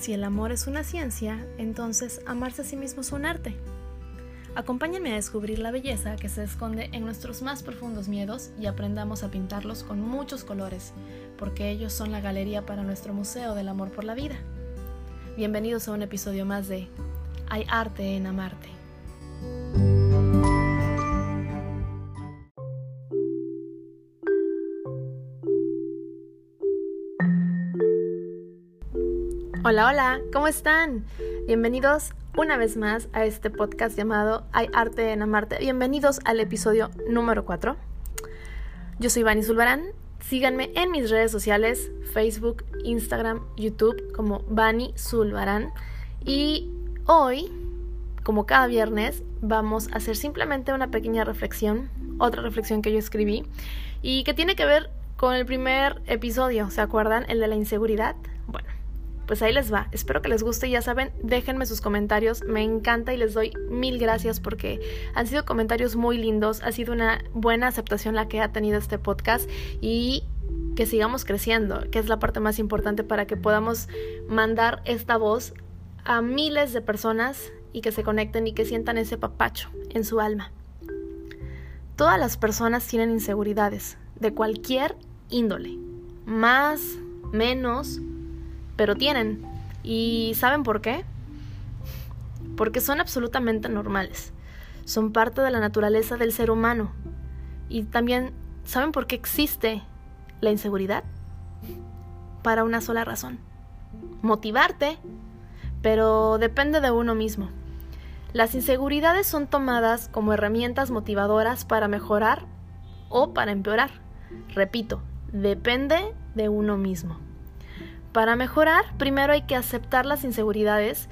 Si el amor es una ciencia, entonces amarse a sí mismo es un arte. Acompáñenme a descubrir la belleza que se esconde en nuestros más profundos miedos y aprendamos a pintarlos con muchos colores, porque ellos son la galería para nuestro Museo del Amor por la Vida. Bienvenidos a un episodio más de Hay arte en amarte. Hola, hola, ¿cómo están? Bienvenidos una vez más a este podcast llamado Hay arte en amarte. Bienvenidos al episodio número 4. Yo soy Vani Zulbarán. Síganme en mis redes sociales, Facebook, Instagram, YouTube como Vani Zulbarán. Y hoy, como cada viernes, vamos a hacer simplemente una pequeña reflexión, otra reflexión que yo escribí y que tiene que ver con el primer episodio, ¿se acuerdan? El de la inseguridad. Bueno, pues ahí les va. Espero que les guste. Ya saben, déjenme sus comentarios. Me encanta y les doy mil gracias porque han sido comentarios muy lindos. Ha sido una buena aceptación la que ha tenido este podcast y que sigamos creciendo, que es la parte más importante para que podamos mandar esta voz a miles de personas y que se conecten y que sientan ese papacho en su alma. Todas las personas tienen inseguridades de cualquier índole, más, menos, pero tienen. ¿Y saben por qué? Porque son absolutamente normales. Son parte de la naturaleza del ser humano. Y también, ¿saben por qué existe la inseguridad? Para una sola razón. Motivarte. Pero depende de uno mismo. Las inseguridades son tomadas como herramientas motivadoras para mejorar o para empeorar. Repito, depende de uno mismo. Para mejorar, primero hay que aceptar las inseguridades,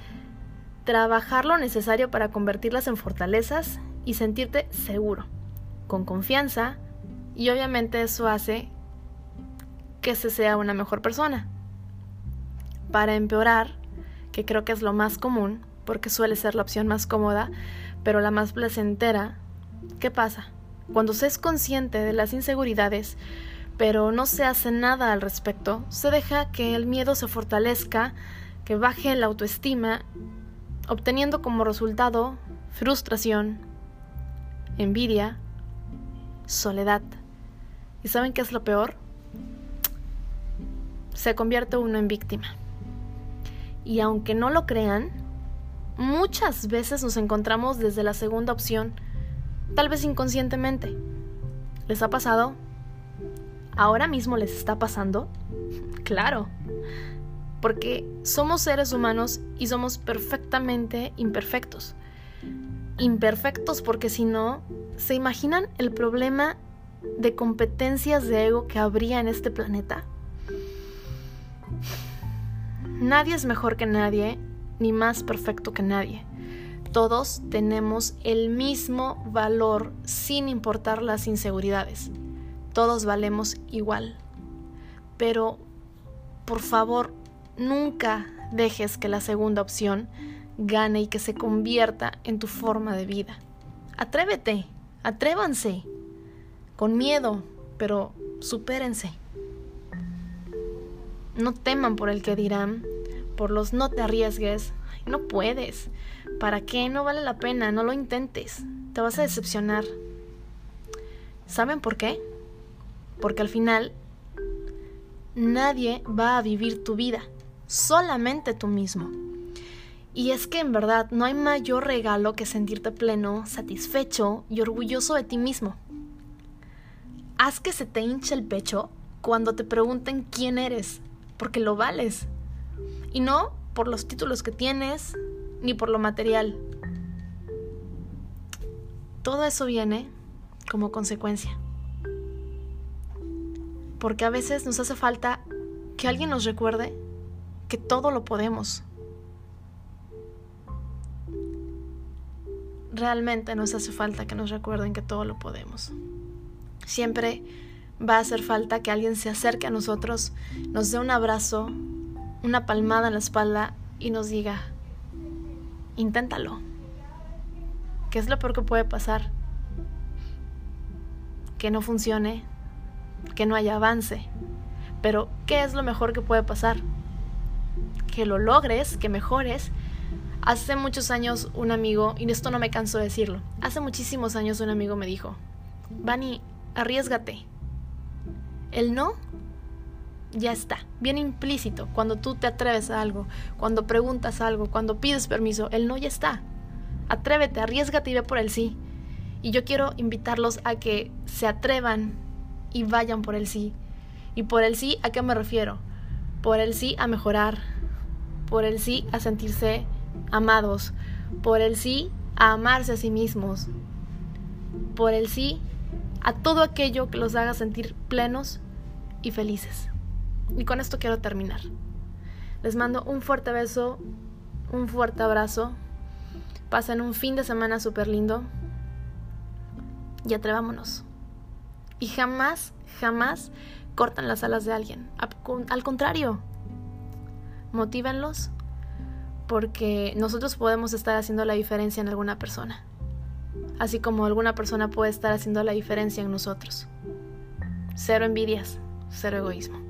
trabajar lo necesario para convertirlas en fortalezas y sentirte seguro, con confianza, y obviamente eso hace que se sea una mejor persona. Para empeorar, que creo que es lo más común, porque suele ser la opción más cómoda, pero la más placentera, ¿qué pasa? Cuando se es consciente de las inseguridades, pero no se hace nada al respecto, se deja que el miedo se fortalezca, que baje la autoestima, obteniendo como resultado frustración, envidia, soledad. ¿Y saben qué es lo peor? Se convierte uno en víctima. Y aunque no lo crean, muchas veces nos encontramos desde la segunda opción, tal vez inconscientemente. ¿Les ha pasado? Ahora mismo les está pasando? Claro, porque somos seres humanos y somos perfectamente imperfectos. Imperfectos porque si no, ¿se imaginan el problema de competencias de ego que habría en este planeta? Nadie es mejor que nadie, ni más perfecto que nadie. Todos tenemos el mismo valor sin importar las inseguridades todos valemos igual. Pero, por favor, nunca dejes que la segunda opción gane y que se convierta en tu forma de vida. Atrévete, atrévanse, con miedo, pero supérense. No teman por el que dirán, por los no te arriesgues, no puedes. ¿Para qué? No vale la pena, no lo intentes. Te vas a decepcionar. ¿Saben por qué? Porque al final nadie va a vivir tu vida, solamente tú mismo. Y es que en verdad no hay mayor regalo que sentirte pleno, satisfecho y orgulloso de ti mismo. Haz que se te hinche el pecho cuando te pregunten quién eres, porque lo vales. Y no por los títulos que tienes, ni por lo material. Todo eso viene como consecuencia porque a veces nos hace falta que alguien nos recuerde que todo lo podemos. Realmente nos hace falta que nos recuerden que todo lo podemos. Siempre va a hacer falta que alguien se acerque a nosotros, nos dé un abrazo, una palmada en la espalda y nos diga, inténtalo. ¿Qué es lo peor que puede pasar? Que no funcione, que no haya avance. Pero, ¿qué es lo mejor que puede pasar? que lo logres, que mejores. Hace muchos años un amigo, y esto no me canso de decirlo, hace muchísimos años un amigo me dijo, Vani, arriesgate. El no ya está, bien implícito. Cuando tú te atreves a algo, cuando preguntas algo, cuando pides permiso, el no ya está. Atrévete, arriesgate y ve por el sí. Y yo quiero invitarlos a que se atrevan y vayan por el sí. ¿Y por el sí a qué me refiero? Por el sí a mejorar, por el sí a sentirse amados, por el sí a amarse a sí mismos, por el sí a todo aquello que los haga sentir plenos y felices. Y con esto quiero terminar. Les mando un fuerte beso, un fuerte abrazo. Pasen un fin de semana súper lindo. Y atrevámonos. Y jamás, jamás cortan las alas de alguien. Al contrario, motívenlos porque nosotros podemos estar haciendo la diferencia en alguna persona. Así como alguna persona puede estar haciendo la diferencia en nosotros. Cero envidias, cero egoísmo.